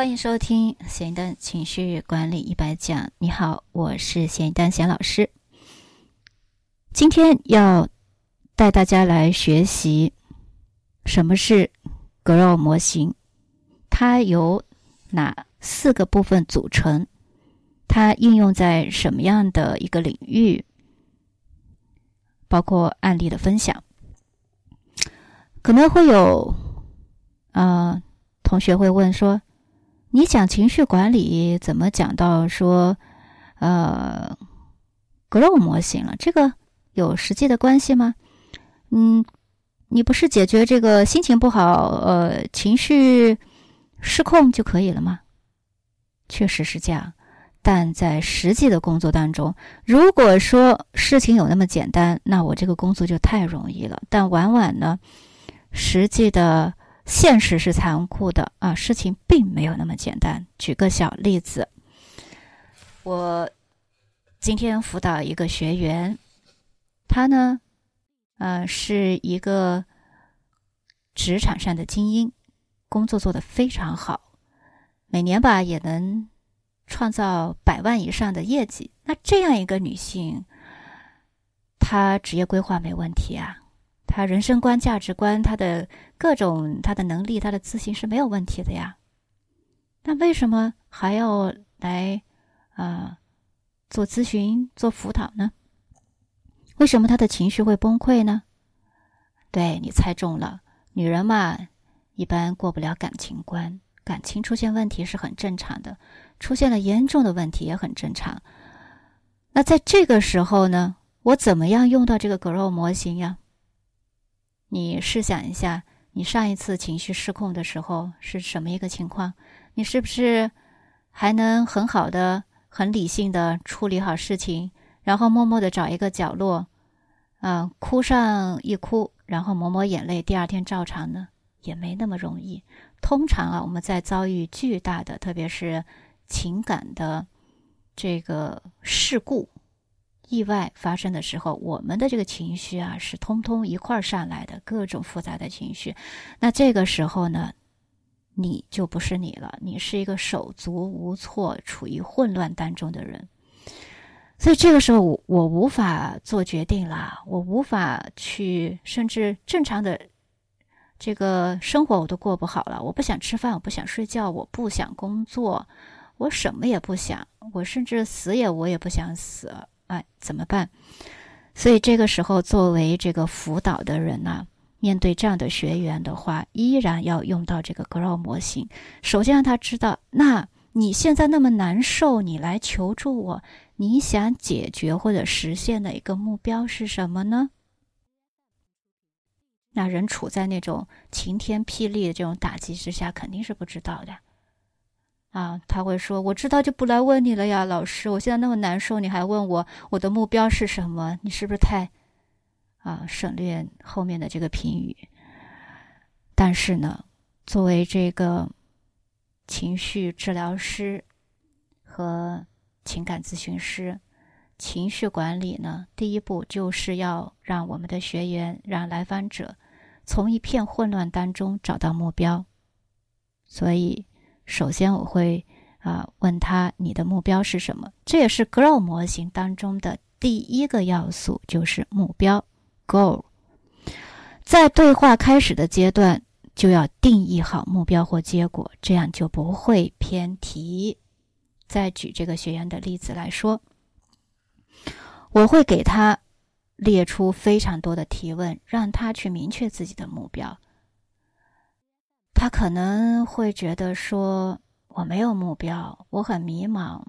欢迎收听咸蛋情绪管理一百讲。你好，我是咸蛋咸老师。今天要带大家来学习什么是 GROW 模型，它由哪四个部分组成？它应用在什么样的一个领域？包括案例的分享，可能会有啊，同学会问说。你讲情绪管理怎么讲到说，呃，GROW 模型了？这个有实际的关系吗？嗯，你不是解决这个心情不好、呃情绪失控就可以了吗？确实是这样，但在实际的工作当中，如果说事情有那么简单，那我这个工作就太容易了。但往往呢，实际的。现实是残酷的啊，事情并没有那么简单。举个小例子，我今天辅导一个学员，他呢，呃，是一个职场上的精英，工作做得非常好，每年吧也能创造百万以上的业绩。那这样一个女性，她职业规划没问题啊。他人生观、价值观，他的各种，他的能力，他的自信是没有问题的呀。那为什么还要来啊做咨询、做辅导呢？为什么他的情绪会崩溃呢？对你猜中了，女人嘛，一般过不了感情关，感情出现问题是很正常的，出现了严重的问题也很正常。那在这个时候呢，我怎么样用到这个 GROW 模型呀？你试想一下，你上一次情绪失控的时候是什么一个情况？你是不是还能很好的、很理性的处理好事情，然后默默的找一个角落，啊，哭上一哭，然后抹抹眼泪，第二天照常呢？也没那么容易。通常啊，我们在遭遇巨大的，特别是情感的这个事故。意外发生的时候，我们的这个情绪啊是通通一块儿上来的，各种复杂的情绪。那这个时候呢，你就不是你了，你是一个手足无措、处于混乱当中的人。所以这个时候，我我无法做决定啦，我无法去，甚至正常的这个生活我都过不好了。我不想吃饭，我不想睡觉，我不想工作，我什么也不想，我甚至死也我也不想死。哎，怎么办？所以这个时候，作为这个辅导的人呢，面对这样的学员的话，依然要用到这个 GROW 模型。首先让他知道，那你现在那么难受，你来求助我，你想解决或者实现的一个目标是什么呢？那人处在那种晴天霹雳的这种打击之下，肯定是不知道的。啊，他会说：“我知道就不来问你了呀，老师，我现在那么难受，你还问我我的目标是什么？你是不是太……啊，省略后面的这个评语。但是呢，作为这个情绪治疗师和情感咨询师，情绪管理呢，第一步就是要让我们的学员，让来访者从一片混乱当中找到目标，所以。”首先，我会啊问他你的目标是什么？这也是 GROW 模型当中的第一个要素，就是目标 Goal。在对话开始的阶段，就要定义好目标或结果，这样就不会偏题。再举这个学员的例子来说，我会给他列出非常多的提问，让他去明确自己的目标。他可能会觉得说：“我没有目标，我很迷茫。”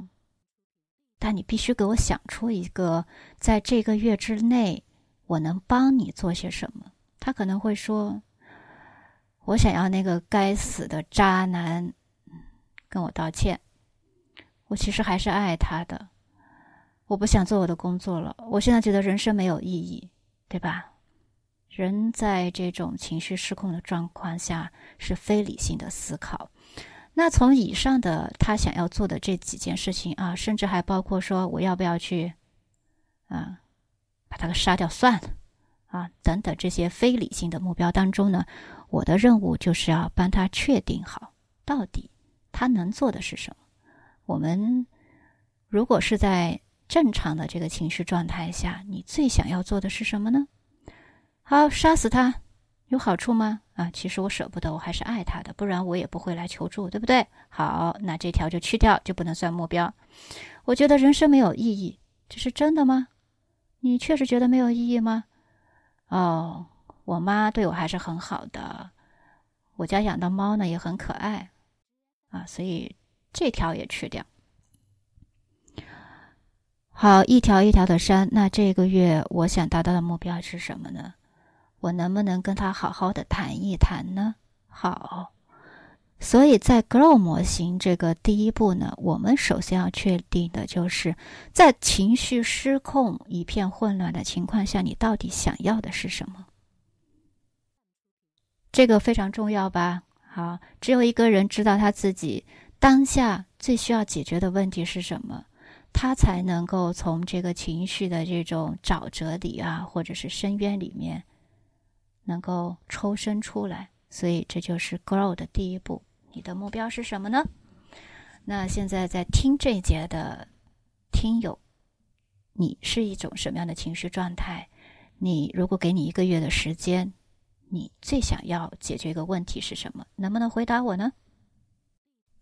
但你必须给我想出一个，在这个月之内，我能帮你做些什么。他可能会说：“我想要那个该死的渣男跟我道歉。我其实还是爱他的。我不想做我的工作了。我现在觉得人生没有意义，对吧？”人在这种情绪失控的状况下是非理性的思考。那从以上的他想要做的这几件事情啊，甚至还包括说我要不要去啊把他给杀掉算了啊等等这些非理性的目标当中呢，我的任务就是要帮他确定好到底他能做的是什么？我们如果是在正常的这个情绪状态下，你最想要做的是什么呢？好，杀死他有好处吗？啊，其实我舍不得，我还是爱他的，不然我也不会来求助，对不对？好，那这条就去掉，就不能算目标。我觉得人生没有意义，这是真的吗？你确实觉得没有意义吗？哦，我妈对我还是很好的，我家养的猫呢也很可爱，啊，所以这条也去掉。好，一条一条的删。那这个月我想达到的目标是什么呢？我能不能跟他好好的谈一谈呢？好，所以在 Grow 模型这个第一步呢，我们首先要确定的就是在情绪失控、一片混乱的情况下，你到底想要的是什么？这个非常重要吧？好，只有一个人知道他自己当下最需要解决的问题是什么。他才能够从这个情绪的这种沼泽里啊，或者是深渊里面，能够抽身出来。所以这就是 grow 的第一步。你的目标是什么呢？那现在在听这一节的听友，你是一种什么样的情绪状态？你如果给你一个月的时间，你最想要解决一个问题是什么？能不能回答我呢？